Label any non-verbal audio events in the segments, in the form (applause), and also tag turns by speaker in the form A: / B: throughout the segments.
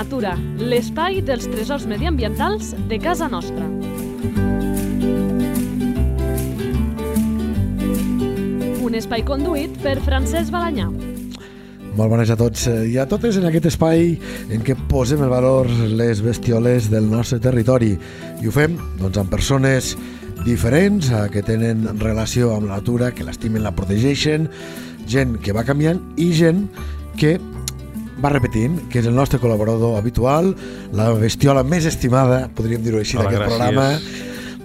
A: Natura, l'espai dels tresors mediambientals de casa nostra. Un espai conduït per Francesc Balanyà.
B: Molt bones a tots eh, i a totes en aquest espai en què posem el valor les bestioles del nostre territori. I ho fem doncs, amb persones diferents, eh, que tenen relació amb la natura, que l'estimen, la protegeixen, gent que va canviant i gent que va repetint, que és el nostre col·laborador habitual, la bestiola més estimada, podríem dir-ho així, d'aquest programa.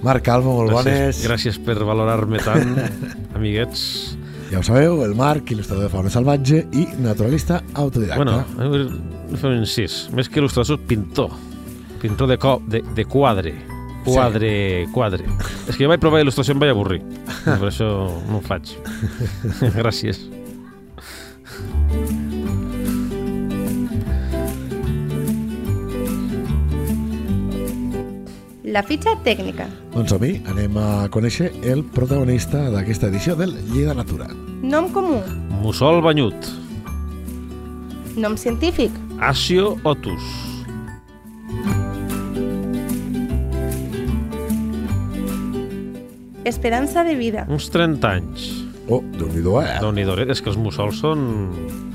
B: Marc Calvo, molt
C: gràcies,
B: bones.
C: Gràcies per valorar-me tant, (laughs) amiguets.
B: Ja ho sabeu, el Marc, il·lustrador de fauna salvatge i naturalista autodidacta.
C: Bueno, no fem un incís. Més que il·lustrador, pintor. Pintor de, co de, de quadre. Quadre, sí. quadre. És que jo vaig provar il·lustració i em vaig avorrir. (laughs) Per això no ho faig. (laughs) Gràcies.
D: La fitxa tècnica.
B: Doncs som-hi, anem a conèixer el protagonista d'aquesta edició del Lleida Natura.
D: Nom comú.
C: Mussol banyut.
D: Nom científic.
C: Asio otus.
D: Esperança de vida.
C: Uns 30 anys.
B: Oh, Déu-n'hi-do, eh?
C: déu nhi És que els mussols són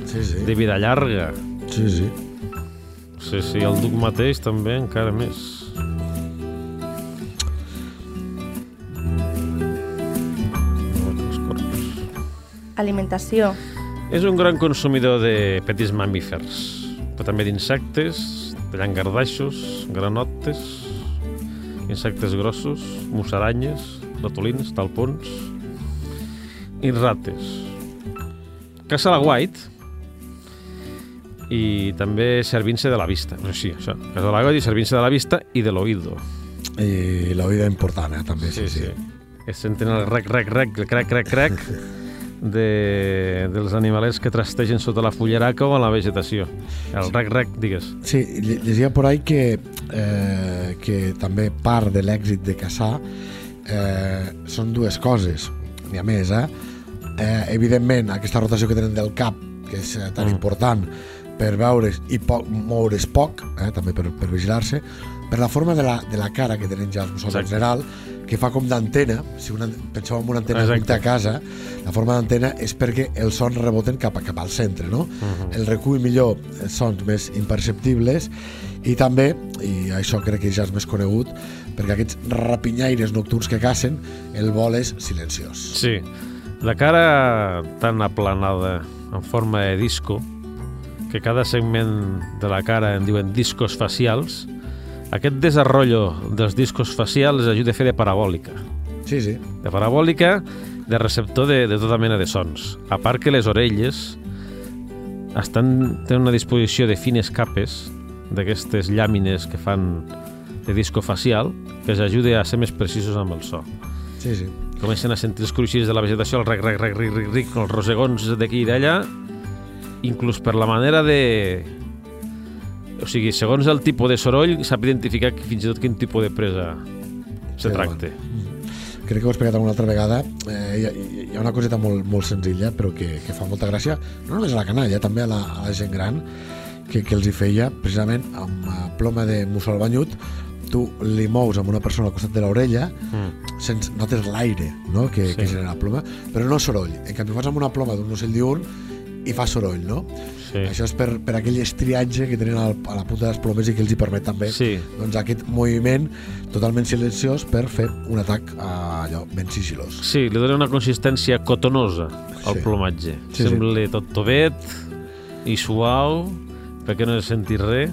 B: Sí, sí.
C: de vida llarga.
B: Sí, sí.
C: Sí, sí, el duc mateix també encara més.
D: Alimentació.
C: És un gran consumidor de petits mamífers, però també d'insectes, de llangardaixos, granotes, insectes grossos, musaranyes, ratolins, talpons i rates. Caça la white i també servint-se de la vista. O sigui, això, caça la white i servint-se de la vista i de l'oïdo.
B: I la vida important, eh, també, sí, sí.
C: Que senten el rec, rec, rec, el crec, crec, crec (laughs) de, dels animalets que trastegen sota la fulleraca o en la vegetació. El rec, rec, digues.
B: Sí, lle- llegia por ahí que, eh, que també part de l'èxit de caçar eh, són dues coses. N'hi ha més, eh? eh? Evidentment, aquesta rotació que tenen del cap, que és eh, tan
C: Mm.
B: important per veure's i poc, moure's poc, eh? també per, per vigilar-se, per la forma de la, de la cara que tenen ja els mussols en general, que fa com d'antena, si una, penseu en una antena
C: Exacte.
B: A casa, la forma d'antena és perquè els sons reboten cap, cap al centre, no?
C: Mhm.
B: el recull millor sons més imperceptibles i també, i això crec que ja és més conegut, perquè aquests rapinyaires nocturns que cacen, el vol és silenciós.
C: Sí, la cara tan aplanada en forma de disco, que cada segment de la cara en diuen discos facials, aquest desenrotllo dels discos facials ajuda a fer de parabòlica.
B: Sí, sí.
C: De parabòlica, de receptor de, de tota mena de sons. A part que les orelles estan, tenen una disposició de fines capes d'aquestes llàmines que fan de disco facial que els ajuda a ser més precisos amb el so
B: Sí, sí.
C: comencen a sentir els cruixits de la vegetació, el rec, rec, rec, ric, ric, ric, els rosegons d'aquí i d'allà, inclús per la manera de... O sigui, segons el tipus de soroll, sap identificar fins i tot quin tipus de presa se
B: Sí,
C: tracta.
B: Crec que ho he explicat alguna altra vegada. Eh, hi, ha, hi ha una coseta molt, molt senzilla, però que, que fa molta gràcia, no només a la canalla, també a la, a la gent gran, que, que els hi feia, precisament, amb eh, ploma de mussol banyut, tu li mous amb una persona al costat de l'orella,
C: Mm.
B: sense, notes l'aire no? que,
C: Sí.
B: que genera la ploma, però no soroll. En canvi, fas amb una ploma d'un ocell diurn i fa soroll, no?
C: Sí.
B: Això és per, per aquell estriatge que tenen al, a la punta de les plomes i que els hi permet també
C: Sí.
B: doncs, aquest moviment totalment silenciós per fer un atac a allò ben sigilós.
C: Sí, li dona una consistència cotonosa al
B: Sí.
C: plomatge.
B: Sí, sí.
C: Sembla tot tovet i suau, perquè no es senti res.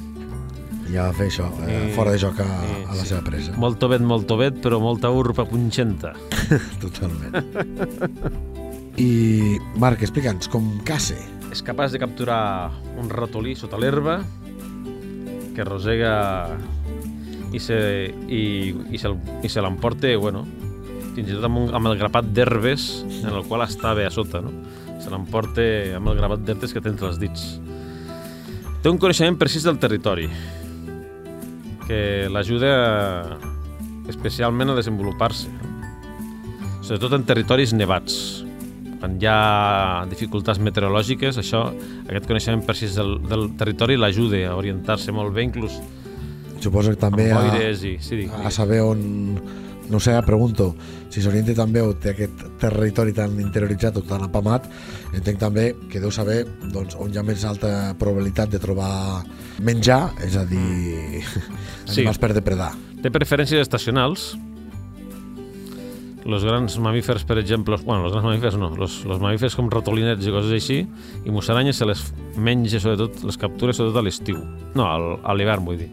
B: I ha de fer això, eh,
C: I-
B: fora de joc a,
C: i-
B: a la
C: sí.
B: seva presa.
C: Molt tovet, molt tovet, però molta urpa punxenta. (laughs)
B: Totalment. (laughs) I, Marc, explica'ns, com casse?
C: és capaç de capturar un ratolí sota l'herba que rosega i se, i, i se, i se l'emporta, bueno, fins i tot amb, un, amb el grapat d'herbes en el qual estava a sota, no? Se l'emporta amb el grapat d'herbes que té entre els dits. Té un coneixement precís del territori que l'ajuda especialment a desenvolupar-se, sobretot en territoris nevats, quan hi ha dificultats meteorològiques, això, aquest coneixement precís del, del territori l'ajuda a orientar-se molt bé, inclús
B: Suposo que també
C: amb
B: a,
C: i... Sí, dic,
B: a saber on... No sé, pregunto, si s'orienta també o té aquest territori tan interioritzat o tan apamat, entenc també que deu saber doncs, on hi ha més alta probabilitat de trobar menjar, és a dir, (laughs)
C: Sí.
B: animals per depredar.
C: Té preferències estacionals. Los grans mamífers, per exemple, bueno, los grans mamífers no, los, los mamífers com ratolinets i coses així, i musaranyes se les menja, sobretot, les captures sobretot a l'estiu. No, al, a l'hivern, vull dir.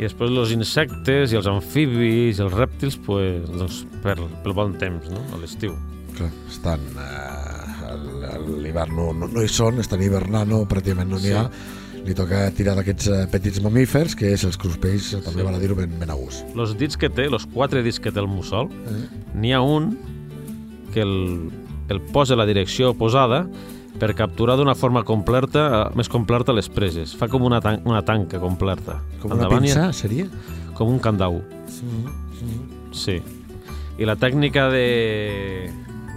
C: I després els insectes i els amfibis i els rèptils, pues, doncs, per, pel bon temps, no? a l'estiu.
B: Clar, estan... Eh, a l'hivern no, no, no hi són, estan hivernant, no, pràcticament no n'hi
C: Sí.
B: ha. Li toca tirar d'aquests eh, petits mamífers, que és els cruspells, també
C: Sí.
B: val a dir-ho ben, ben a gust.
C: Los dits que té, los quatre dits que té el mussol,
B: Eh?
C: n'hi ha un que el, el posa la direcció oposada per capturar d'una forma completa, eh, més completa les preses. Fa com una, tan una tanca completa.
B: Com una
C: Endavant i-
B: pinça, seria?
C: Com un candau, sí. I la tècnica de,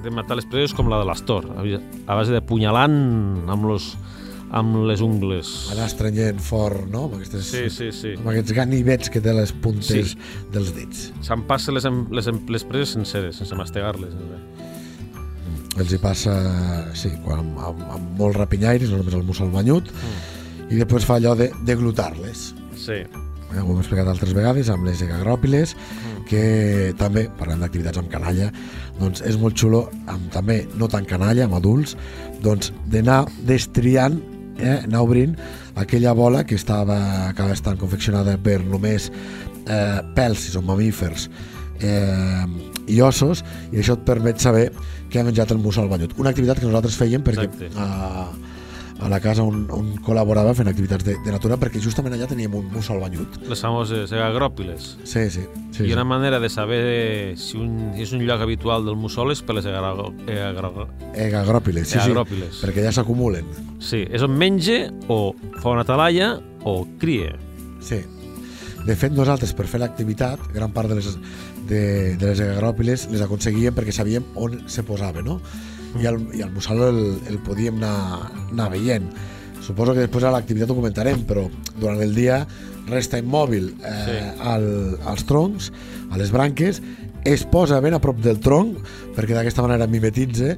C: de matar les preses és com la de l'astor, a a base de punyalant amb, los, amb les ungles.
B: Anar estrenyent fort, no? Amb, aquestes,
C: Sí, sí, sí.
B: amb aquests ganivets que té les puntes
C: Sí.
B: dels dits.
C: S'empassa les, em- les, em- les preses senceres, sense mastegar-les.
B: Els hi passa, sí, quan, amb, amb, molts rapinyaires, no només el mussol banyut,
C: Mm.
B: i després fa allò de, de glutar-les.
C: Sí.
B: Eh, ho hem explicat altres vegades amb les egagròpiles,
C: Mm.
B: que també, parlem d'activitats amb canalla, doncs és molt xulo, amb també no tan canalla, amb adults, doncs d'anar destriant, eh, anar obrint aquella bola que estava, acaba estant confeccionada per només eh, pèls, si són mamífers, eh, i ossos, i això et permet saber què ha menjat el mussol banyut. Una activitat que nosaltres fèiem perquè
C: Exacte.
B: a, a la casa on, on col·laborava fent activitats de, de natura, perquè justament allà teníem un mussol banyut.
C: Les famoses agròpiles.
B: Sí, sí. sí,
C: I
B: sí.
C: una manera de saber si, un, si és un lloc habitual del mussol és per les
B: Egagròpiles, sí, sí, perquè ja s'acumulen.
C: Sí, és on menja o fa una talaia o cria.
B: Sí. De fet, nosaltres, per fer l'activitat, gran part de les, de, de les egagròpiles les aconseguíem perquè sabíem on se posava, no? I el, i el mussol el, el podíem anar, anar veient. Suposo que després a l'activitat ho comentarem, però durant el dia resta immòbil eh,
C: Sí.
B: al, als troncs, a les branques, es posa ben a prop del tronc perquè d'aquesta manera mimetitza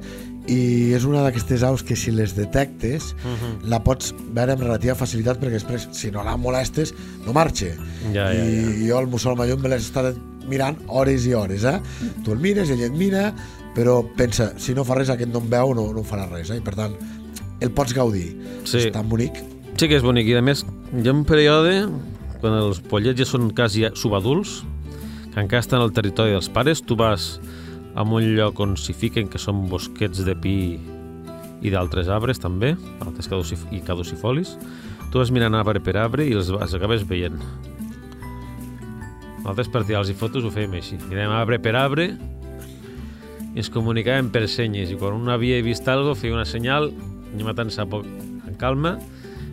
B: i és una d'aquestes aus que si les detectes
C: Mhm.
B: la pots veure amb relativa facilitat perquè després, si no la molestes, no marxa.
C: Ja, ja,
B: I jo el mussol mallot me l'he estat mirant hores i hores, eh? Tu el mires, ell et mira, però pensa, si no fa res, aquest no em veu, no, no farà res, eh? I per tant, el pots gaudir.
C: Sí.
B: És tan bonic.
C: Sí que és bonic. I a més, hi ha un període, quan els pollets ja són quasi subadults, que encara estan al territori dels pares, tu vas a un lloc on s'hi fiquen, que són bosquets de pi i d'altres arbres també, altres caducif i caducifolis, tu vas mirant arbre per arbre i els, els acabes veient. Nosaltres per tirar-los fotos ho fèiem així. Mirem arbre per arbre i ens comunicàvem per senyes i quan un havia vist alguna feia una senyal i matant-se a poc en calma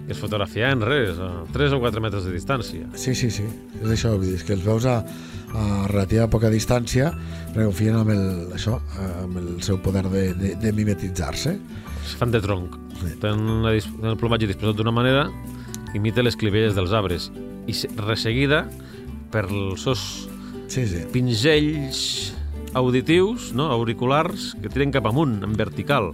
C: i es fotografiaven res, a 3 o 4 metres de distància.
B: Sí, sí, sí. És això, és que els veus a, a relativa poca distància confien amb el, això, amb el seu poder de, de, de mimetitzar-se.
C: Es fan de tronc.
B: Sí.
C: Tenen, el plomatge disposat d'una manera imita les clivelles dels arbres i se- resseguida per els seus
B: Sí, sí.
C: pinzells auditius, no? auriculars, que tiren cap amunt, en vertical.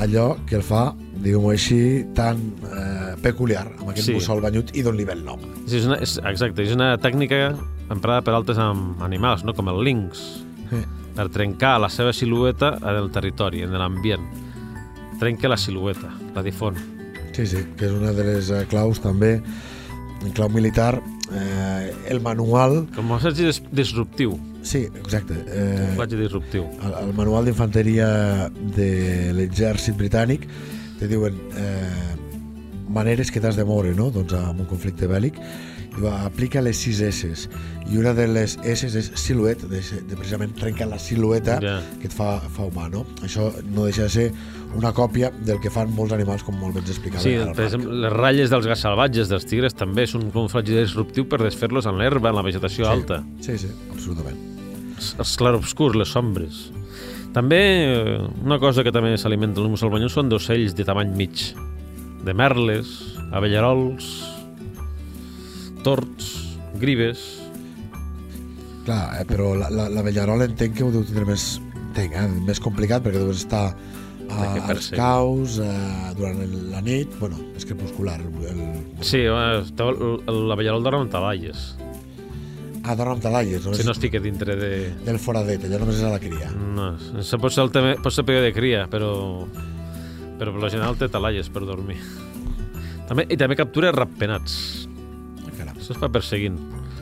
B: allò que el fa, diguem-ho així, tan eh, peculiar, amb aquest
C: Sí.
B: sí. mussol banyut i d'on li ve el nom.
C: És una, és, exacte, és una tècnica emprada per altres animals, no? com el lynx,
B: Sí.
C: per trencar la seva silueta en el territori, en l'ambient. Trenca la silueta, la difon.
B: Sí, sí, que és una de les eh, claus també, en clau militar, eh, el manual...
C: Com a disruptiu,
B: Sí, exacte. Eh,
C: camuflatge disruptiu.
B: el, el manual d'infanteria de l'exèrcit britànic te diuen eh, maneres que t'has de moure no? doncs, en un conflicte bèl·lic i va, aplica les 6 S i una de les S és siluet de, de precisament trencar la silueta
C: Ja.
B: que et fa, fa humà no? això no deixa de ser una còpia del que fan molts animals com molt ben explicava
C: Sí, per exemple, les ratlles dels gats salvatges, dels tigres, també és un camuflatge disruptiu per desfer-los en l'herba, en la vegetació
B: Sí.
C: alta.
B: sí, sí, absolutament
C: Els- clarobscurs, les sombres. També, eh, una cosa que també s'alimenten els musulmans són d'ocells de tamany mig. De merles, avellarols, torts, grives...
B: Clar, eh, però la, la, la entenc que ho deu tindre més, entenc, eh, més complicat perquè deus estar a,
C: que
B: als caus eh, durant el, la nit, bueno, és crepuscular. El,
C: Sí, eh, el- el- l'avellarol dorm amb talaies.
B: Ah, dorm amb talaies, no?
C: Si no es fica dintre de...
B: del foradet, allò només és a la cria.
C: No, això pot ser, el tema, pot ser període de cria, però, però per lo general té talaies per dormir. També, I també captura ratpenats.
B: Caram.
C: Això es fa perseguint.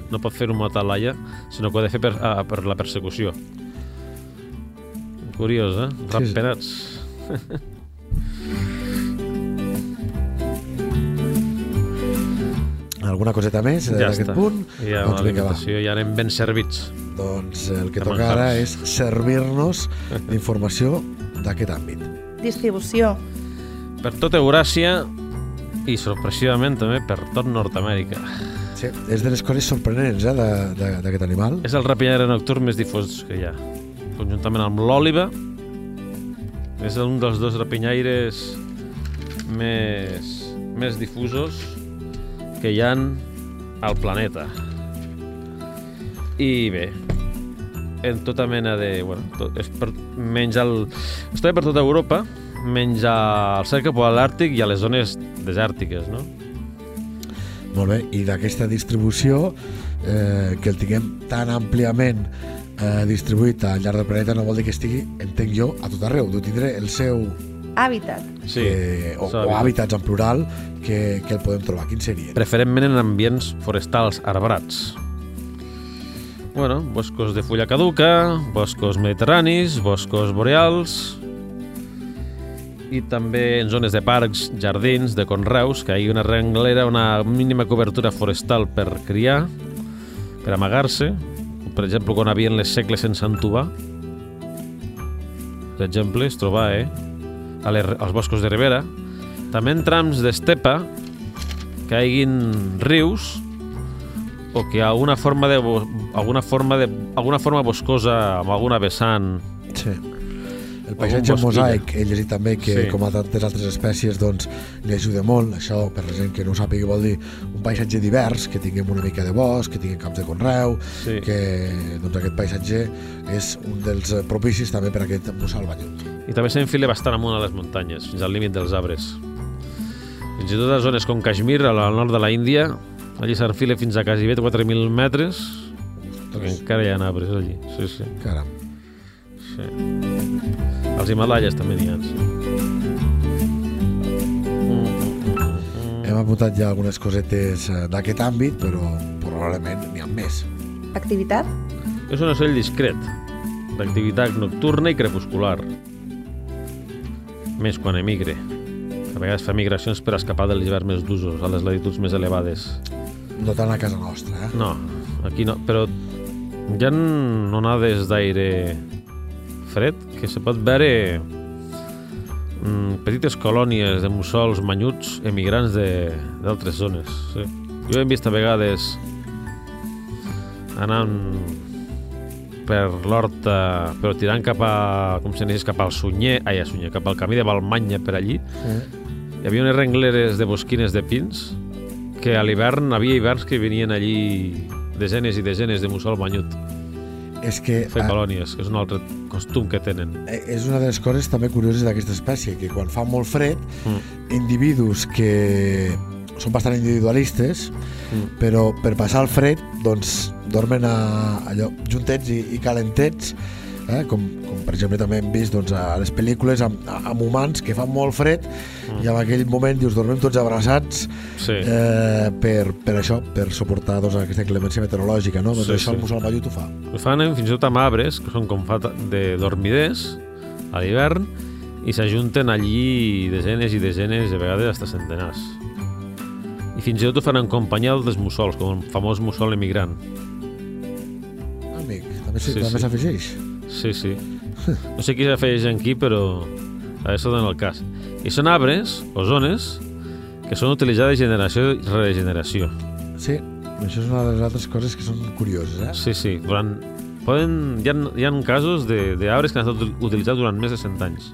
C: No pot fer una talaia, sinó que ho ha de fer per, ah, per la persecució. Curiós, eh?
B: sí.
C: Ratpenats. (laughs)
B: Alguna coseta més eh,
C: Ja
B: d'aquest punt?
C: Ja,
B: doncs vinga, va.
C: ja anem ben servits.
B: Doncs el que toca ara és servir-nos d'informació d'aquest àmbit.
D: Distribució.
C: Per tot Euràsia i sorpresivament també per tot Nord-Amèrica.
B: Sí, és de les coses sorprenents eh, de- de- d'aquest animal.
C: És el rapinyaire nocturn més difós que hi ha. Conjuntament amb l'òliba, és un dels dos rapinyaires més, més difusos que hi han al planeta. I bé, en tota mena de... Bueno, tot, és per, menys el... Està per tota Europa, menys al cercle polar àrtic i a les zones desèrtiques, no?
B: Molt bé, i d'aquesta distribució, eh, que el tinguem tan àmpliament eh, distribuït al llarg del planeta no vol dir que estigui, entenc jo, a tot arreu. Deu tindre el seu...
D: Hàbitat.
C: Sí,
B: eh, o, o hàbitats en plural que, que el podem trobar. Quins serien?
C: preferentment en ambients forestals arbrats. Bueno, boscos de fulla caduca, boscos mediterranis, boscos boreals i també en zones de parcs, jardins, de conreus, que hi ha una renglera, una mínima cobertura forestal per criar, per amagar-se, per exemple, quan havien les segles sense entubar, per exemple, es troba eh, a les, als boscos de ribera, també en trams d'estepa, que hi haguin rius o que alguna forma de alguna forma de alguna forma boscosa amb alguna vessant
B: Sí. El paisatge mosaic, he llegit també que,
C: Sí.
B: com a tantes altres espècies, doncs, li ajuda molt. Això, per la gent que no ho sàpiga, vol dir un paisatge divers, que tinguem una mica de bosc, que tinguem camps de conreu,
C: Sí.
B: que doncs, aquest paisatge és un dels propicis també per a aquest mussol banyut.
C: I també s'enfila bastant amunt a les muntanyes fins al límit dels arbres fins i tot a zones com Kashmir al nord de la Índia allí s'enfila fins a quasi bé 4.000 metres perquè encara hi ha arbres allí sí, sí,
B: Caram.
C: sí. als Himalayas també n'hi ha sí.
B: Hem apuntat ja algunes cosetes eh, d'aquest àmbit, però probablement n'hi ha més.
D: Activitat.
C: És un ocell discret, d'activitat nocturna i crepuscular. Més quan emigre. A vegades fa migracions per escapar de l'hivern més d'usos, a les latituds més elevades.
B: No tant a casa nostra, eh?
C: No, aquí no, però hi ha onades d'aire fred que se pot veure mm, petites colònies de mussols manyuts emigrants de- d'altres zones. Sí. Jo he vist a vegades anant per l'horta, però tirant cap a, com si anessis cap al Sunyer, ai, a Sunyer, cap al camí de Balmanya per allí,
B: eh?
C: hi havia unes rengleres de bosquines de pins que a l'hivern havia hiverns que venien allí desenes i desenes de mussol banyut
B: És que
C: fer
B: eh,
C: colònies, que és un altre costum que tenen.
B: eh, és una de les coses també curioses d'aquesta espècie, que quan fa molt fred,
C: Mm.
B: individus que són bastant individualistes,
C: Mm.
B: però per passar el fred, doncs, dormen a, allò, juntets i, i calentets, eh? com, com per exemple també hem vist doncs, a les pel·lícules amb, amb humans que fan molt fred
C: Mm.
B: i en aquell moment dius, dormim tots abraçats
C: Sí,
B: eh, per, per això, per suportar doncs, aquesta inclemència meteorològica, no? Doncs
C: Sí,
B: això
C: sí.
B: el mussol ballut ho fa.
C: ho fan eh, fins i tot amb arbres, que són com fa de dormiders a l'hivern, i s'ajunten allí desenes i desenes, de vegades hasta centenars. I fins i tot ho fan en companyia dels mussols, com el famós mussol emigrant.
B: Amic, també
C: Sí,
B: sí,
C: sí.
B: s'afegeix.
C: Sí, sí. No sé qui s'afegeix en qui, però a això dona el cas. I són arbres o zones que són utilitzades generació i regeneració.
B: Sí, això és una de les altres coses que són curioses, eh?
C: Sí, sí, durant Poden, hi, ha, hi ha casos de- d'arbres que han estat utilitzats durant més de 100 anys.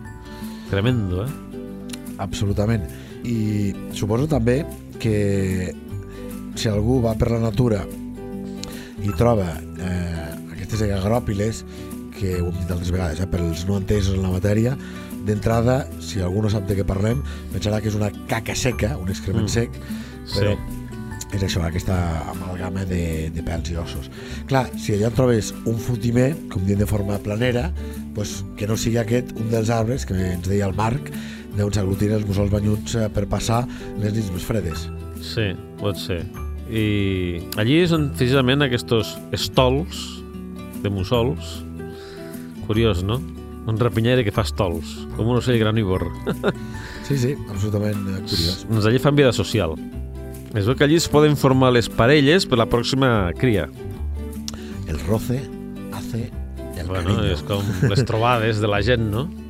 C: Tremendo, eh?
B: Absolutament. I suposo també que si algú va per la natura i troba eh, aquestes agròpiles, que ho hem dit altres vegades, eh, pels no entesos en la matèria, d'entrada, si algú no sap de què parlem, pensarà que és una caca seca, un excrement
C: Mm.
B: sec, però
C: Sí.
B: és això, aquesta amalgama de, de pèls i ossos. Clar, si allà en trobes un fotimer, com diem de forma planera, pues, que no sigui aquest un dels arbres, que ens deia el Marc, d'on s'aglutinen els mussols banyuts eh, per passar les nits més fredes.
C: Sí, pot ser. I allí és on precisament aquests estols de mussols, curiós, no? Un rapinyaire que fa estols, com un ocell granívor. (laughs)
B: Sí, sí, absolutament eh, curiós.
C: Doncs allí fan vida social. Es veu que allí es poden formar les parelles per la pròxima cria.
B: El roce hace el
C: Bueno,
B: cariño.
C: és com les trobades de la gent, no? (laughs)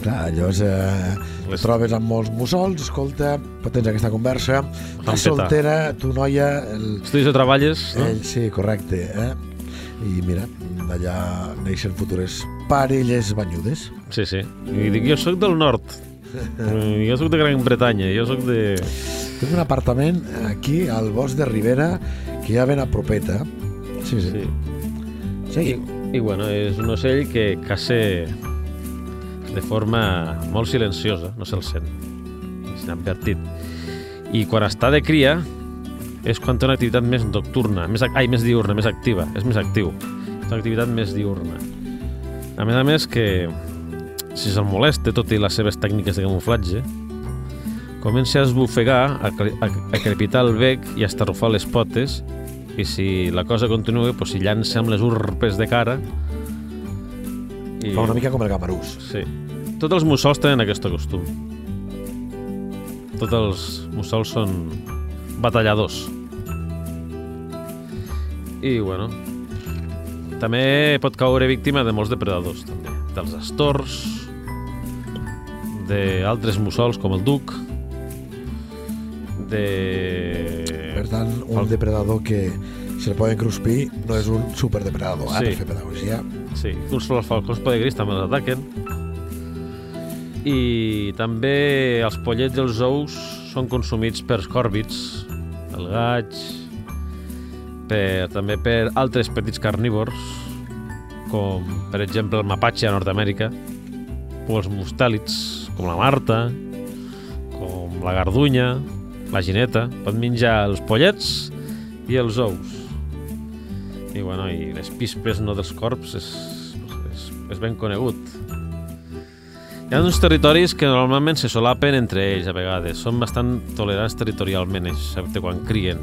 B: Clar, allò és... Eh,
C: Les-
B: trobes amb molts mussols, escolta, tens aquesta conversa, estàs soltera, tu noia, el,
C: Estudis o treballes, no?
B: Ell, sí, correcte. Eh? I mira, d'allà neixen futures parelles banyudes.
C: Sí, sí. I dic, jo sóc del nord. Jo sóc de Gran Bretanya, jo sóc de...
B: Tinc un apartament aquí al bosc de Ribera que ja ben a propeta. Sí, sí.
C: Sí.
B: sí.
C: I, I, bueno, és un ocell que caça de forma molt silenciosa, no se'l sent. És inadvertit. I quan està de cria és quan té una activitat més nocturna, més, ai, més diurna, més activa, és més actiu. És una activitat més diurna. A més a més que, si se'l molesta, tot i les seves tècniques de camuflatge, comença a esbufegar, a, a, a crepitar el bec i a estarrufar les potes i si la cosa continua, doncs s'hi llança amb les urpes de cara i...
B: Fa una mica com el gamarús.
C: Sí. Tots els mussols tenen aquest costum. Tots els mussols són batalladors. I, bueno, també pot caure víctima de molts depredadors, també. Dels astors, d'altres mussols com el duc, de...
B: Per tant, un depredador que se li poden cruspir no és un superdepredador, eh,
C: Sí.
B: per fer pedagogia.
C: Sí, uns els falcons peregrins també els ataquen. I també els pollets i els ous són consumits per còrvids, el gaig, per, també per altres petits carnívors, com per exemple el mapatge a Nord-Amèrica, o els mustèlids, com la marta, com la gardunya, la gineta. Pot menjar els pollets i els ous. I, bueno, i les pispes no dels corps és, és, és ben conegut. Hi ha uns territoris que normalment se solapen entre ells a vegades. Són bastant tolerants territorialment, excepte quan crien.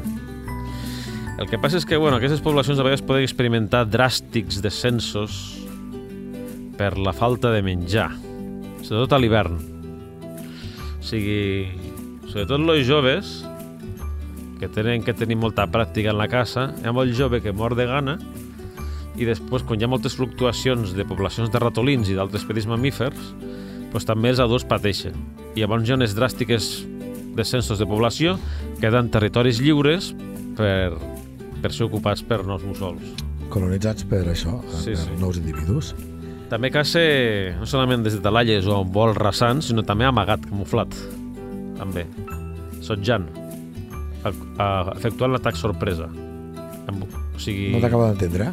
C: El que passa és que bueno, aquestes poblacions a vegades poden experimentar dràstics descensos per la falta de menjar, sobretot a l'hivern. O sigui, sobretot els joves, que tenen que tenir molta pràctica en la caça, hi ha molt jove que mor de gana i després, quan hi ha moltes fluctuacions de poblacions de ratolins i d'altres petits mamífers, doncs també els adults pateixen. I llavors hi ha unes dràstiques descensos de població, queden territoris lliures per, per ser ocupats per nous mussols.
B: Colonitzats per això,
C: Sí,
B: per
C: sí.
B: nous individus.
C: També caça no solament des de talalles o amb vols rasants, sinó també amagat, camuflat. També. Sotjant. Efectuant l'atac sorpresa. O sigui...
B: No t'acabo d'entendre?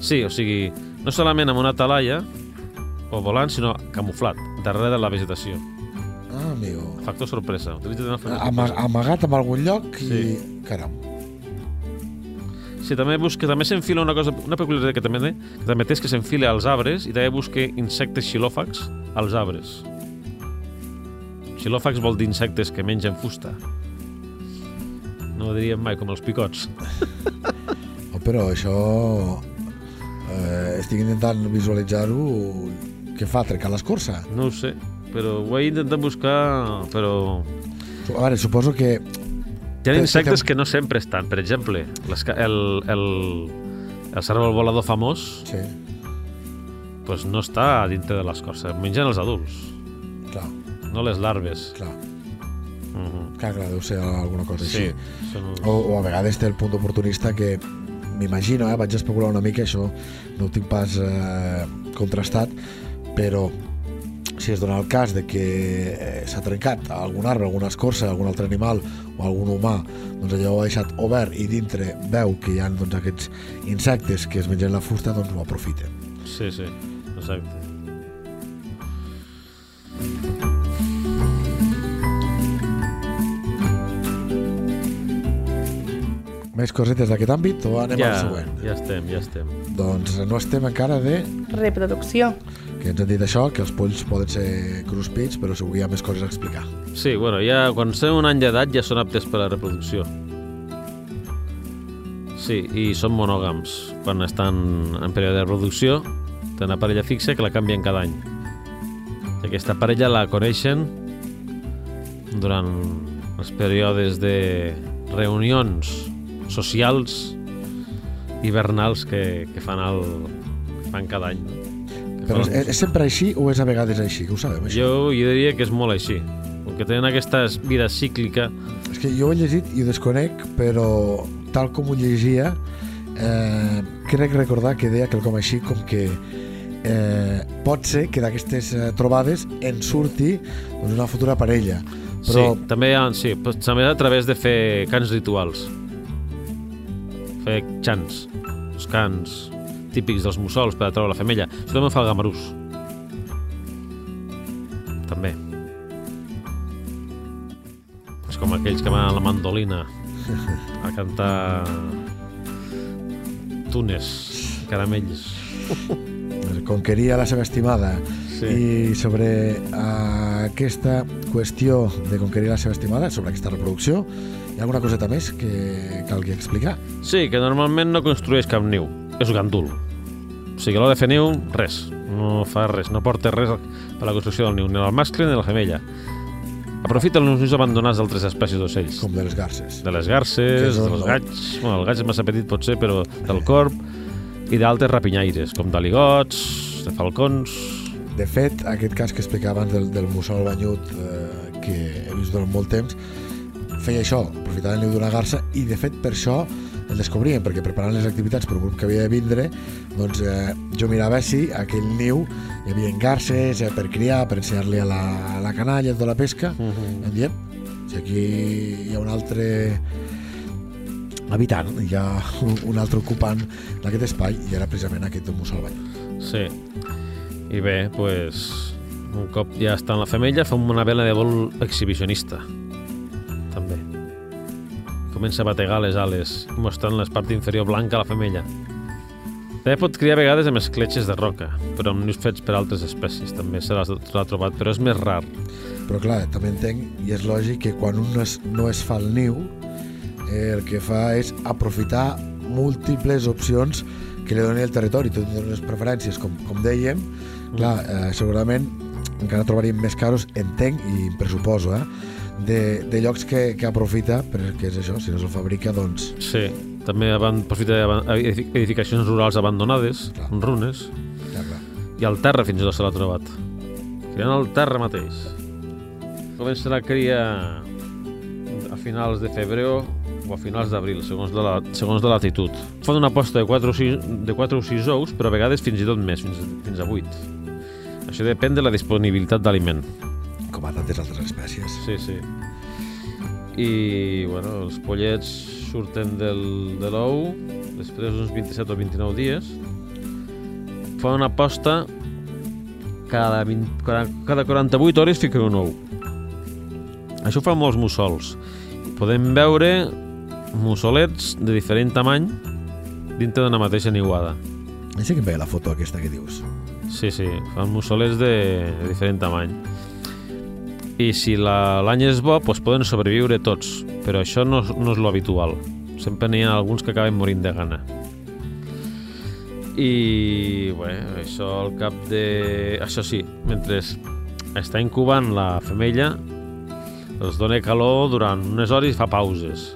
C: Sí, o sigui, no solament amb una talalla o volant, sinó camuflat, darrere de la vegetació.
B: Ah, amigo.
C: Factor sorpresa. Factor
B: Ama
C: sorpresa.
B: amagat en algun lloc i...
C: Sí.
B: Caram.
C: Sí, també busca, també s'enfila una cosa, una peculiaritat que també té, que també té és que s'enfila als arbres i també busca insectes xilòfags als arbres. Xilòfags vol dir insectes que mengen fusta. No ho diríem mai, com els picots.
B: Oh, però això... Eh, estic intentant visualitzar-ho... Què fa? Trencar l'escorça?
C: No ho sé, però ho he intentat buscar, però...
B: A veure, suposo que...
C: Hi ha insectes que no sempre estan. Per exemple, les, el, el, el cérvol volador famós
B: Sí,
C: pues no està dintre de l'escorça. Mengen els adults,
B: clar,
C: no les larves.
B: clar.
C: Uh
B: Clar, clar, deu ser alguna cosa
C: Sí,
B: així.
C: són.
B: O, o a vegades té el punt oportunista que m'imagino, eh, vaig especular una mica, això no ho tinc pas eh, contrastat, però si es dona el cas de que eh, s'ha trencat algun arbre, alguna escorça, algun altre animal o algun humà, doncs allò ho ha deixat obert i dintre veu que hi ha doncs, aquests insectes que es mengen la fusta, doncs ho aprofiten.
C: Sí, sí, exacte.
B: Més cosetes d'aquest àmbit o anem
C: ja,
B: al següent?
C: ja estem, ja estem.
B: Doncs no estem encara de
D: Reproducció.
B: que ens han dit això, que els polls poden ser cruspits, però segur que hi ha més coses a explicar.
C: Sí, bueno, ja quan tenen un any d'edat ja són aptes per a la reproducció. Sí, i són monògams. Quan estan en període de reproducció, tenen una parella fixa que la canvien cada any. Aquesta parella la coneixen durant els períodes de reunions socials hivernals que, que fan, el, que fan cada any. No?
B: Però
C: fan
B: és, és sempre així o és a vegades així? Que ho sabem, això?
C: jo, jo diria que és molt així. Com que tenen aquesta vida cíclica,
B: És que jo ho he llegit i ho desconec, però tal com ho llegia, eh, crec recordar que deia quelcom així com que eh, pot ser que d'aquestes eh, trobades en surti doncs, una futura parella. Però
C: Sí, també, ha, sí, també a través de fer cants rituals. Fer xants, els cants típics dels mussols per atraure la femella. Això també fa el gamarús. També. És com aquells que van a la mandolina a cantar tunes, caramells.
B: conqueria la seva estimada
C: Sí.
B: i sobre aquesta qüestió de conquerir la seva estimada, sobre aquesta reproducció, hi ha alguna coseta més que calgui explicar?
C: Sí, que normalment no construeix cap niu. És un gandul. O sigui, a l'hora de fer niu, res. No fa res, no porta res per a la construcció del niu, ni el mascle ni la femella. Aprofita els nius abandonats d'altres espècies d'ocells.
B: Com de les garces.
C: De les garces, dels
B: el-
C: gats... Bueno, el gat és massa petit, potser, però del corb i d'altres rapinyaires, com d'aligots, de falcons...
B: De fet, aquest cas que explicava abans del, del mussol banyut eh, que he vist durant molt temps, feia això, aprofitava el niu d'una garça i de fet per això el descobrien, perquè preparant les activitats per un grup que havia de vindre, doncs eh, jo mirava si aquell niu hi havia garces eh, per criar, per ensenyar-li a, la, a la canalla de la pesca,
C: Uh -huh.
B: em diem, si aquí hi ha un altre habitant, hi ha un, altre ocupant d'aquest espai i era precisament aquest del mussol banyut.
C: Sí. I bé, pues, un cop ja està en la femella, fa una vela de vol exhibicionista. També. Comença a bategar les ales, mostrant la part inferior blanca a la femella. També pot criar a vegades amb escletxes de roca, però amb nius fets per altres espècies. També se l'ha trobat, però és més rar.
B: Però clar, també entenc, i és lògic, que quan un no no es fa el niu, eh, el que fa és aprofitar múltiples opcions que li doni el territori, tot i les preferències, com, com dèiem, clar, eh, segurament encara trobaríem més caros, entenc i pressuposo, eh, de, de llocs que, que aprofita, perquè és això, si no se'l fabrica, doncs
C: Sí, també van aprofitar edificacions rurals abandonades,
B: Clar.
C: runes,
B: ja, clar.
C: i al terra fins i tot se l'ha trobat. Criant al terra mateix. Comença la cria a finals de febrer o a finals d'abril, segons, de la, segons de latitud. Fan una posta de 4 o 6, de 4 o 6 ous, però a vegades fins i tot més, fins, fins a 8. Això depèn de la disponibilitat d'aliment.
B: com a tantes altres espècies.
C: Sí, sí. I, bueno, els pollets surten del, de l'ou després d'uns 27 o 29 dies. Fan una posta cada, 20, cada, cada 48 hores fiquen un ou. Això fan molts mussols. Podem veure mussolets de diferent tamany dintre d'una mateixa niuada.
B: Així que em veia la foto aquesta que dius.
C: Sí, sí, fan mussolets de, de diferent tamany. I si la- l'any és bo, doncs poden sobreviure tots, però això no, no és lo habitual. Sempre n'hi ha alguns que acaben morint de gana. I, bé, això al cap de... Això sí, mentre està incubant la femella, els dona calor durant unes hores i fa pauses.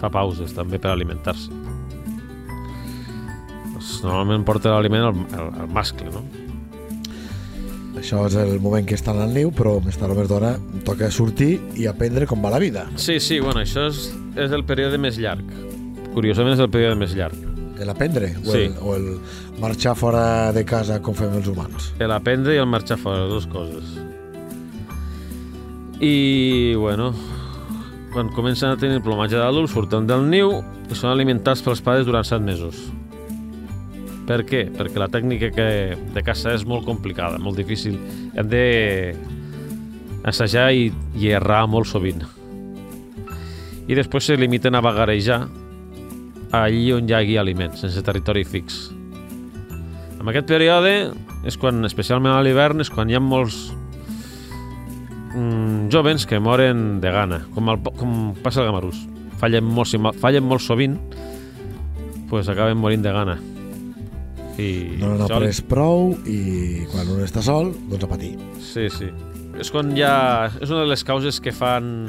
C: Fa pauses, també, per alimentar-se. Doncs normalment porta l'aliment al, al, al mascle, no?
B: Això és el moment que estan al niu, però més tard o més d'hora toca sortir i aprendre com va la vida.
C: Sí, sí, bueno, això és, és el període més llarg. curiosament és el període més llarg.
B: L'aprendre o,
C: Sí.
B: el, o el marxar fora de casa com fem els humans.
C: L'aprendre i el marxar fora, dues coses. I, bueno, quan comencen a tenir plomatge d'adults, surten del niu i són alimentats pels pares durant set mesos. Per què? Perquè la tècnica que, de caça és molt complicada, molt difícil. Hem de assajar i, i errar molt sovint. I després se limiten a vagarejar allí on hi hagi aliments, sense territori fix. En aquest període és quan, especialment a l'hivern, és quan hi ha molts mm, jovens que moren de gana, com, el, com passa al gamarús. Fallen molt, si fallen molt sovint, pues acaben morint de gana. I
B: No n'han
C: això-
B: après prou i quan un està sol, doncs a patir.
C: Sí, sí. És quan ja... És una de les causes que fan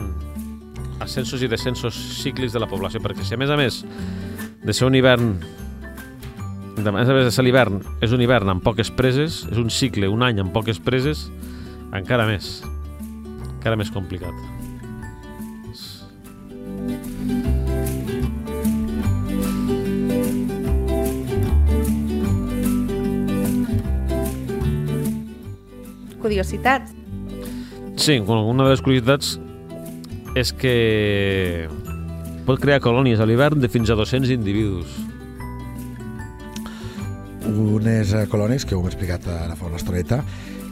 C: ascensos i descensos cíclics de la població, perquè si a més a més de ser un hivern de més a més de ser l'hivern, és un hivern amb poques preses, és un cicle, un any amb poques preses, encara més. Encara més complicat.
D: Curiositats.
C: Sí, bueno, una de les curiositats és que pot crear colònies a l'hivern de fins a 200 individus.
B: Unes eh, colònies que ho hem explicat ara fa una estoneta,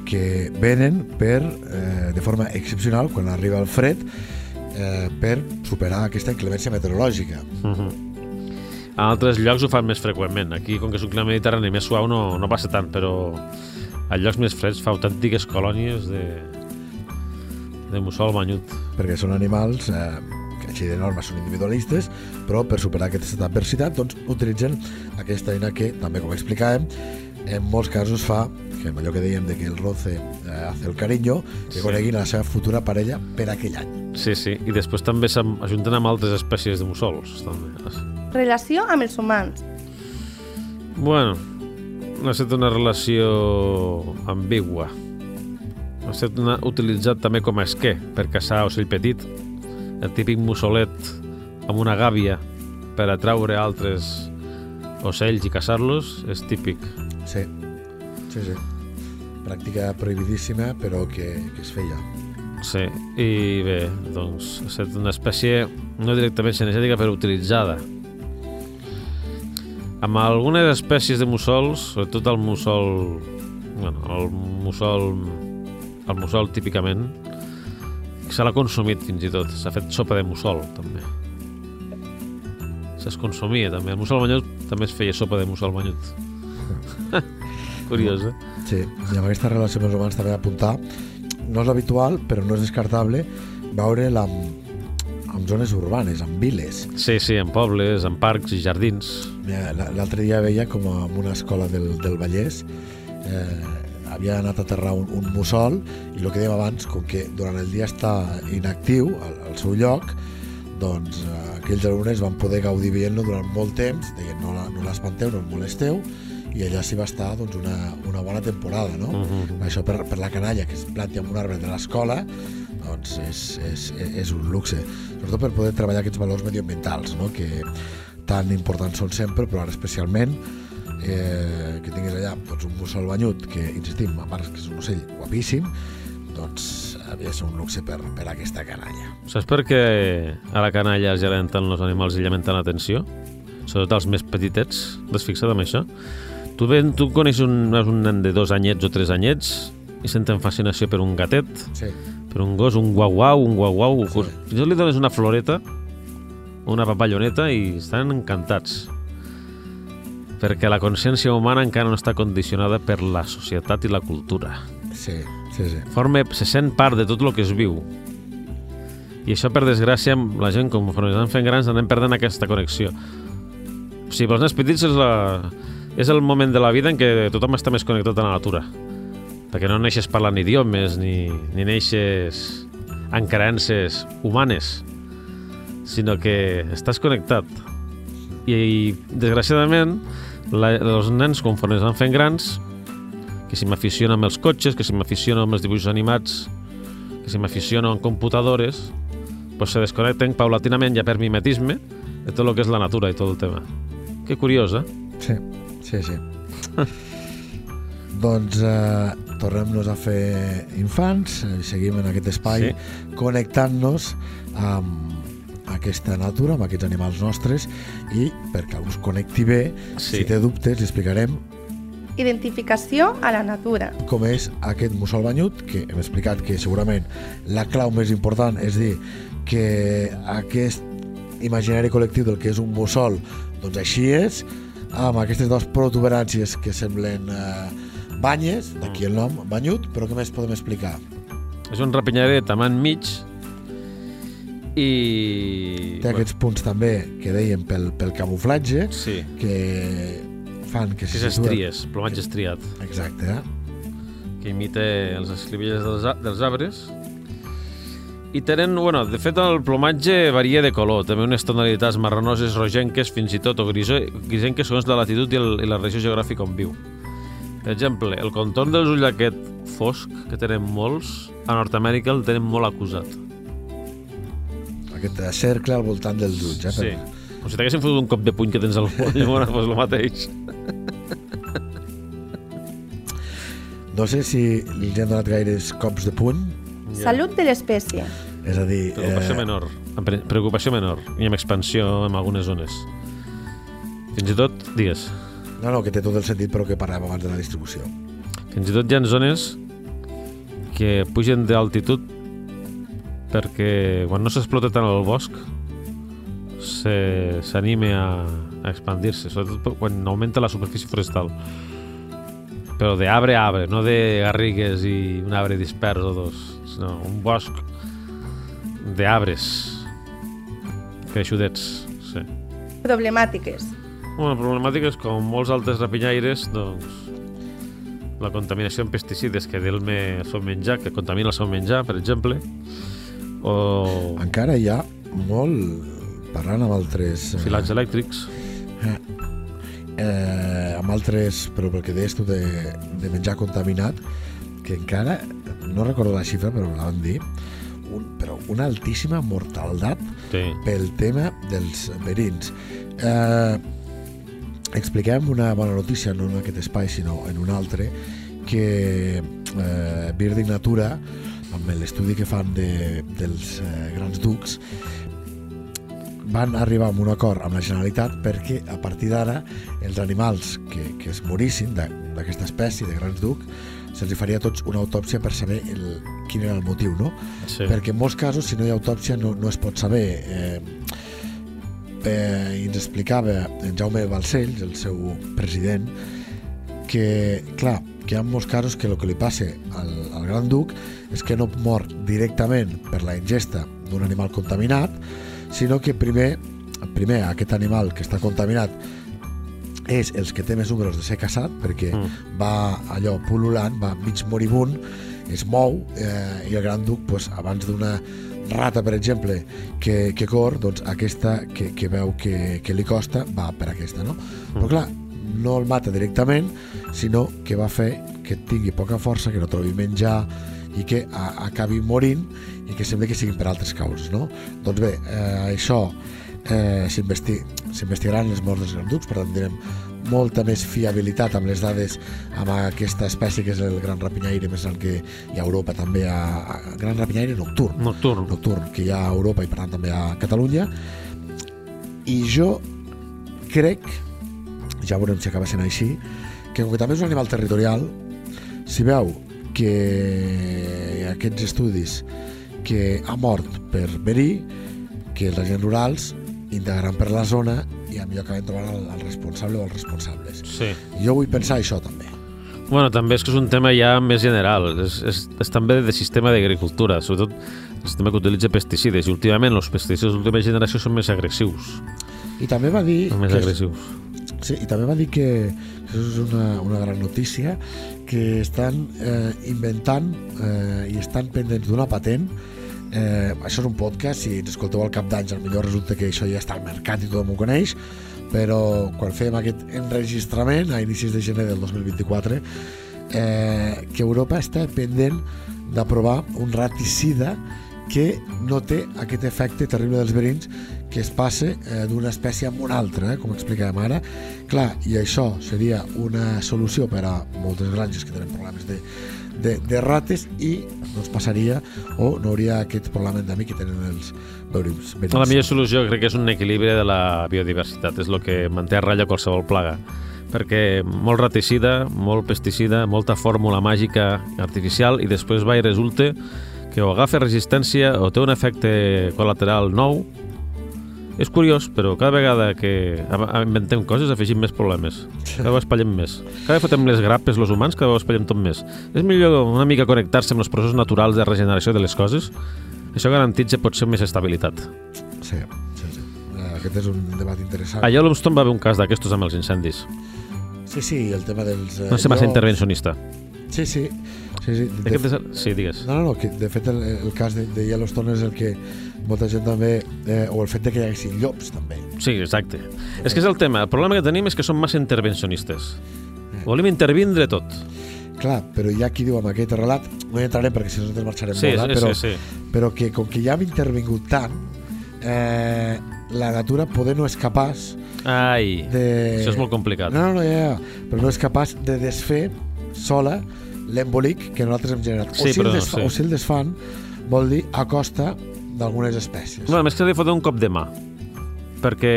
B: que venen per, eh, de forma excepcional, quan arriba el fred, eh, per superar aquesta inclemència meteorològica.
C: Uh -huh. A altres llocs ho fan més freqüentment. Aquí, com que és un clima mediterrani més suau, no, no passa tant, però a llocs més freds fa autèntiques colònies de, de mussol banyut.
B: perquè són animals eh, que així de norma són individualistes, però per superar aquesta adversitat doncs, utilitzen aquesta eina que, també com explicàvem, en molts casos fa que allò que dèiem de que el roce eh, hace el cariño, que
C: Sí.
B: coneguin la seva futura parella per aquell any.
C: Sí, sí. I després també s'ajunten amb altres espècies de mussols. També.
D: Relació amb els humans.
C: Bueno, ha estat una relació ambigua. Ha estat una, utilitzat també com a esquer per caçar ocell petit. El típic mussolet amb una gàbia per atraure altres ocells i caçar-los és típic.
B: Sí, sí, sí. Pràctica prohibidíssima, però que, que es feia.
C: Sí, i bé, doncs ha estat una espècie no directament cinegètica, però utilitzada. Amb algunes espècies de mussols, sobretot el mussol... Bueno, el mussol... El mussol típicament se l'ha consumit fins i tot. S'ha fet sopa de mussol, també. Es consumia, també. El mussol banyut també es feia sopa de mussol banyut. (laughs) Curiós, eh?
B: Sí, i amb aquesta relació amb els humans també apuntar, no és habitual, però no és descartable, veure-la amb, amb zones urbanes, amb viles.
C: Sí, sí, en pobles, en parcs i jardins.
B: L'altre dia veia com en una escola del, del Vallès eh, havia anat a aterrar un, un mussol i el que dèiem abans, com que durant el dia està inactiu al, al seu lloc, doncs eh, aquells alumnes van poder gaudir veient-lo durant molt temps, deien no, la- no l'espanteu, no el molesteu, i allà s'hi va estar doncs, una, una bona temporada, no?
C: Mhm.
B: Això per, per la canalla que es planti amb un arbre de l'escola doncs és, és, és un luxe sobretot per poder treballar aquests valors medioambientals no? que tan importants són sempre però ara especialment eh, que tinguis allà doncs, un mussol banyut que, insistim, a part que és un ocell guapíssim doncs havia de ser un luxe per, per aquesta canalla
C: Saps per què a la canalla es gerenten els animals i llamen tant atenció? Sobretot els més petitets. T'has fixat en això? Tu, ben, tu coneixes un, un nen de dos anyets o tres anyets i senten fascinació per un gatet,
B: sí,
C: per un gos, un guau-guau, un guau-guau.
B: Sí.
C: Fins i tot li dones una floreta, una papalloneta i estan encantats. Perquè la consciència humana encara no està condicionada per la societat i la cultura.
B: sí, sí, sí.
C: forma, se sent part de tot el que es viu. I això, per desgràcia, amb la gent, conforme ens anem fent grans, anem perdent aquesta connexió. O sigui, pels nens petits és, la, és el moment de la vida en què tothom està més connectat a la natura. Perquè no neixes parlant idiomes, ni, ni neixes en creences humanes, sinó que estàs connectat. I, i desgraciadament, la, els nens, conforme es van fent grans, que si m'aficiono amb els cotxes, que si m'aficiono amb els dibuixos animats, que si m'aficiono amb computadores, pues se desconnecten paulatinament ja per mimetisme, de tot el que és la natura i tot el tema. Que curiós, eh?
B: Sí, sí, sí. doncs eh, tornem-nos a fer infants, eh, seguim en aquest espai
C: Sí.
B: connectant-nos amb aquesta natura, amb aquests animals nostres i perquè us connecti bé,
C: Sí.
B: si té dubtes, li explicarem
D: Identificació a la natura.
B: com és aquest mussol banyut, que hem explicat que segurament la clau més important és dir que aquest imaginari col·lectiu del que és un mussol, doncs així és, amb aquestes dues protuberàncies que semblen eh, banyes, d'aquí el nom, banyut, però què més podem explicar?
C: És un rapinyari de tamany mig i...
B: Té aquests punts també que dèiem pel, pel camuflatge,
C: Sí,
B: que fan que
C: que
B: se
C: és
B: situen-
C: estries, plomatge estriat,
B: Exacte, eh?
C: que imita els escribilles dels, dels arbres. I tenen, bueno, de fet el plomatge varia de color, també unes tonalitats marronoses, rogenques, fins i tot, o grisenques segons la latitud i, el, i la regió geogràfica on viu. Per exemple, el contorn dels ulls aquest fosc, que tenen molts, a Nord-Amèrica el tenen molt acusat.
B: Aquest cercle al voltant dels ulls, eh?
C: Sí. Com si t'haguessin fotut un cop de puny que tens al coll, llavors pues el mateix.
B: No sé si li han donat gaires cops de puny,
D: Salut de l'espècie.
B: És a dir...
C: Preocupació
B: eh,
C: menor. En pre- Preocupació menor. I amb expansió en algunes zones. Fins i tot, digues,
B: No, no, que té tot el sentit, però que parlàvem abans de la distribució.
C: fins i tot hi ha zones que pugen d'altitud perquè quan no s'explota tant el bosc se- s'anime a, a expandir-se, sobretot quan augmenta la superfície forestal. Però de arbre a arbre, no de garrigues i un arbre dispers o dos, sinó un bosc d'arbres creixudets, sí.
D: Problemàtiques.
C: Bueno, és com molts altres rapinyaires, doncs, la contaminació amb pesticides que delme el seu menjar, que contamina el seu menjar, per exemple, o
B: Encara hi ha molt, parlant amb altres... eh,
C: filats elèctrics.
B: eh, amb altres, però pel que deies tu de, de menjar contaminat, que encara, no recordo la xifra, però la van dir, un, però una altíssima mortaldat
C: Sí.
B: pel tema dels verins. Eh, expliquem una bona notícia, no en aquest espai, sinó en un altre, que eh, Birding Natura, amb l'estudi que fan de, dels eh, grans ducs, van arribar a un acord amb la Generalitat perquè a partir d'ara els animals que, que es morissin d'aquesta espècie de grans duc se'ls faria a tots una autòpsia per saber el, quin era el motiu, no?
C: sí.
B: perquè en molts casos, si no hi ha autòpsia, no, no es pot saber. Eh, eh, I ens explicava en Jaume Balcells, el seu president, que, clar, que hi ha molts casos que el que li passa al, al Gran Duc és que no mor directament per la ingesta d'un animal contaminat, sinó que primer, primer aquest animal que està contaminat és els que té més números de ser caçat, perquè
C: Mm.
B: va allò pul·lulant, va mig moribund, es mou eh, i el gran duc, doncs, abans d'una rata, per exemple, que, que cor, doncs aquesta que, que veu que, que li costa va per aquesta, no? Però clar, no el mata directament, sinó que va fer que tingui poca força, que no trobi menjar i que a, acabi morint i que sembla que siguin per altres causes, no? Doncs bé, eh, això eh, s'investi- s'investigaran les morts dels granducs, per tant tindrem molta més fiabilitat amb les dades amb aquesta espècie que és el gran rapinyaire més gran que hi ha a Europa també a, a gran rapinyaire nocturn
C: Nocturn.
B: nocturn que hi ha a Europa i per tant també a Catalunya i jo crec ja veurem si acaba sent així que com que també és un animal territorial si veu que aquests estudis que ha mort per verí que els agents rurals indagaran per la zona i a millor acabem trobant el, el responsable o els responsables
C: Sí.
B: jo vull pensar això també
C: Bueno, també és que és un tema ja més general. És, és, és també de sistema d'agricultura, sobretot el sistema que utilitza pesticides. I últimament els pesticides d'última generació són més agressius.
B: i també va dir
C: Són més
B: que,
C: agressius.
B: Sí, i també va dir que això és una, una gran notícia, que estan eh, inventant eh, i estan pendents d'una patent eh, això és un podcast, si ens escolteu al cap d'anys millor resulta que això ja està al mercat i tothom ho coneix, però quan fem aquest enregistrament a inicis de gener del 2024 eh, que Europa està pendent d'aprovar un raticida que no té aquest efecte terrible dels verins que es passa eh, d'una espècie a una altra, eh, com explicàvem ara. Clar, i això seria una solució per a moltes granges que tenen problemes de, de, de rates i no es passaria o no hauria aquest problema endèmic que tenen els verins.
C: La millor solució crec que és un equilibri de la biodiversitat, és el que manté a ratlla qualsevol plaga perquè molt raticida, molt pesticida, molta fórmula màgica artificial i després va i resulta que o agafa resistència o té un efecte col·lateral nou. És curiós, però cada vegada que inventem coses afegim més problemes. Cada vegada espallem més. Cada vegada fotem les grapes, els humans, cada vegada espallem tot més. És millor una mica connectar-se amb els processos naturals de regeneració de les coses. Això garantitza potser més estabilitat.
B: Sí, sí, sí. Eh, aquest és un debat interessant.
C: A Yellowstone va haver un cas d'aquestos amb els incendis.
B: Sí, sí, el tema dels... Eh,
C: no sé massa intervencionista.
B: Sí, sí. Sí, sí,
C: de, sí, digues.
B: No, no, no, que de fet el, el cas de, de Yellowstone és el que molta gent també, eh, o el fet de que hi haguessin llops també.
C: Sí, exacte. És que és el tema. El problema que tenim és que som massa intervencionistes. Eh. Volem intervindre tot.
B: Clar, però hi ha qui diu amb aquest relat, no hi entrarem perquè si no ens marxarem
C: sí,
B: molt,
C: eh?
B: però,
C: sí, sí.
B: però que com que ja hem intervingut tant, eh, la natura poder no és capaç
C: Ai,
B: de...
C: això és molt complicat.
B: No, no, no, ja, ja, però no és capaç de desfer sola l'embolic que nosaltres hem generat.
C: Sí,
B: o, si
C: però,
B: desfa,
C: sí.
B: o si el desfan, vol dir a costa d'algunes espècies.
C: No, més que li fotre un cop de mà. Perquè,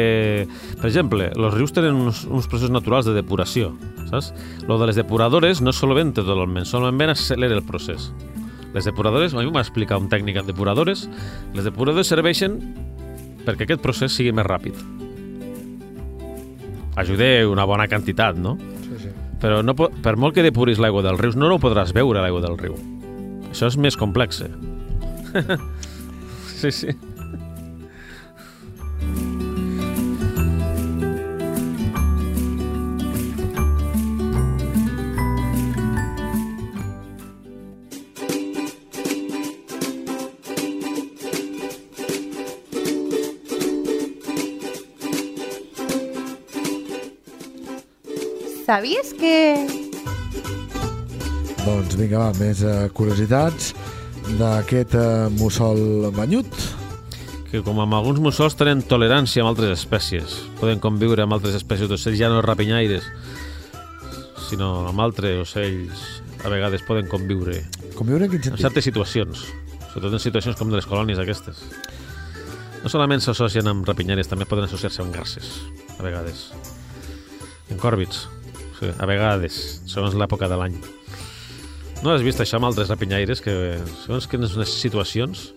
C: per exemple, els rius tenen uns, uns processos naturals de depuració, saps? Lo de les depuradores no solventa totalment, solament accelera el procés. Les depuradores, a mi m'ha explicat un tècnic en depuradores, les depuradores serveixen perquè aquest procés sigui més ràpid. Ajuda una bona quantitat, no?
B: Sí, sí.
C: Però no, per molt que depuris l'aigua del riu, no, no ho podràs veure, l'aigua del riu. Això és més complex. (laughs) sí, sí.
D: ¿Sabies que...?
B: Doncs vinga, va, més eh, curiositats d'aquest eh, mussol banyut.
C: que com amb alguns mussols tenen tolerància amb altres espècies. Poden conviure amb altres espècies d'ocells, ja no rapinyaires, sinó amb altres ocells. A vegades poden conviure
B: Conviure en quin
C: en
B: sentit?
C: certes situacions, sobretot en situacions com de les colònies aquestes. No solament s'associen amb rapinyaires, també poden associar-se amb garces, a vegades. En còrbits, sí, a vegades, segons l'època de l'any. No has vist això amb altres rapinyaires, que segons quines situacions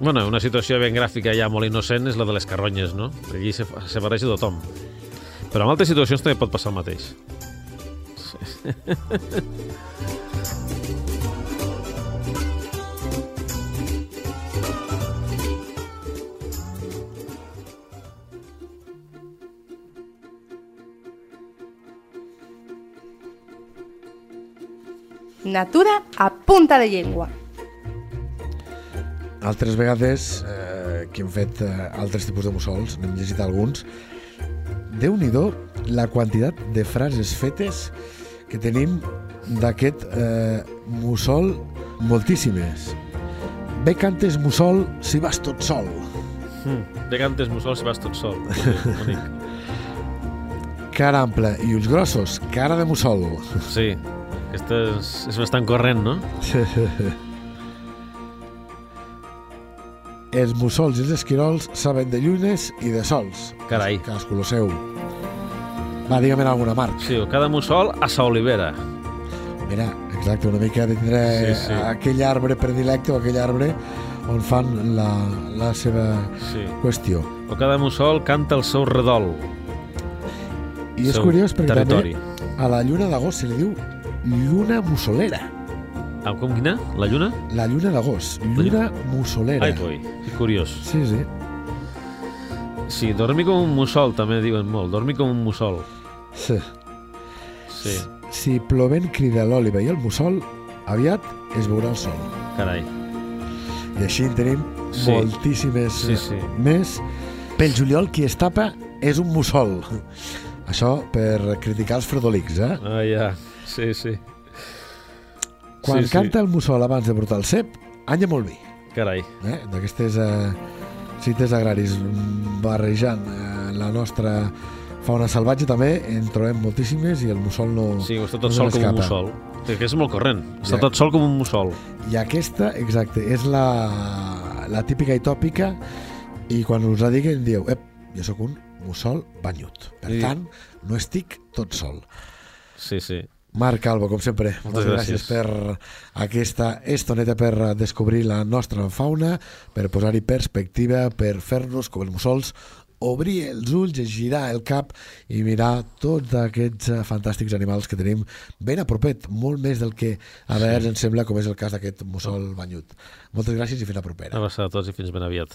C: Bueno, una situació ben gràfica ja molt innocent és la de les carronyes, no? Allí se, se barreja tothom. Però en altres situacions també pot passar el mateix.
D: Natura a punta de llengua.
B: Altres vegades, eh, que hem fet eh, altres tipus de mussols, n'hem llegit alguns, déu nhi la quantitat de frases fetes que tenim d'aquest eh, mussol, moltíssimes. Bé cantes mussol si vas tot sol.
C: Mm. De cantes mussol si vas tot sol. (laughs) Bonic.
B: Cara ampla i ulls grossos, cara de mussol.
C: Sí, aquesta és, és bastant corrent, no? (laughs)
B: Els mussols i els esquirols saben de llunes i de sols.
C: Carai.
B: Cadascú lo seu. Va, digue'm alguna marca.
C: Sí, cada mussol a sa olivera.
B: Mira, exacte, una mica de tindre
C: Sí, sí.
B: aquell arbre predilecte o aquell arbre on fan la, la seva
C: Sí.
B: qüestió.
C: O cada mussol canta el seu redol.
B: I és curiós perquè
C: territori.
B: també a la lluna d'agost se li diu lluna mussolera.
C: Ah, com quina? La lluna?
B: La lluna d'agost, lluna mussolera.
C: Ai, coi, que curiós.
B: Sí, sí.
C: Sí, dormir com un mussol, també diuen molt. Dormir com un mussol.
B: sí.
C: Sí,
B: Si plovent crida l'òliba i el mussol, aviat es veurà el sol.
C: carai.
B: I així en tenim
C: Sí.
B: moltíssimes
C: Sí, sí.
B: més. Pel juliol qui es tapa és un mussol. Això per criticar els fredolics, eh?
C: Ah, ja. Sí, sí.
B: Quan
C: sí, sí.
B: canta el mussol abans de brotar el cep, any molt vi.
C: Carai.
B: Eh? D'aquestes eh, cites agraris barrejant eh, la nostra fauna salvatge també en trobem moltíssimes i el mussol no,
C: Sí, està
B: no
C: tot
B: se
C: sol com un mussol. Que és molt corrent. Està
B: Ja.
C: tot sol com un mussol.
B: I aquesta, exacte, és la, la típica i tòpica i quan us la diguen dieu, ep, jo sóc un mussol banyut. Per
C: I-
B: tant, no estic tot sol.
C: Sí, sí.
B: Marc Calvo, com sempre, moltes gràcies.
C: gràcies.
B: per aquesta estoneta per descobrir la nostra fauna, per posar-hi perspectiva, per fer-nos, com els mussols, obrir els ulls, girar el cap i mirar tots aquests eh, fantàstics animals que tenim ben a propet, molt més del que a vegades ens sembla, com és el cas d'aquest mussol banyut. Moltes gràcies i fins la propera.
C: Una abraçada a tots i fins ben aviat.